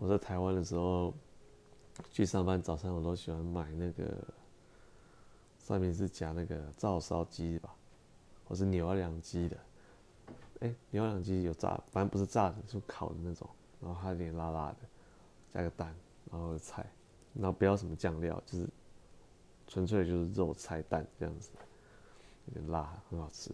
我在台湾的时候去上班，早餐我都喜欢买那个上面是夹那个照烧鸡吧，或是牛两鸡的。哎、牛，牛两鸡有炸，反正不是炸的，是烤的那种，然后还有点辣辣的，加个蛋，然后菜，然后不要什么酱料，就是纯粹就是肉菜蛋这样子，有点辣，很好吃。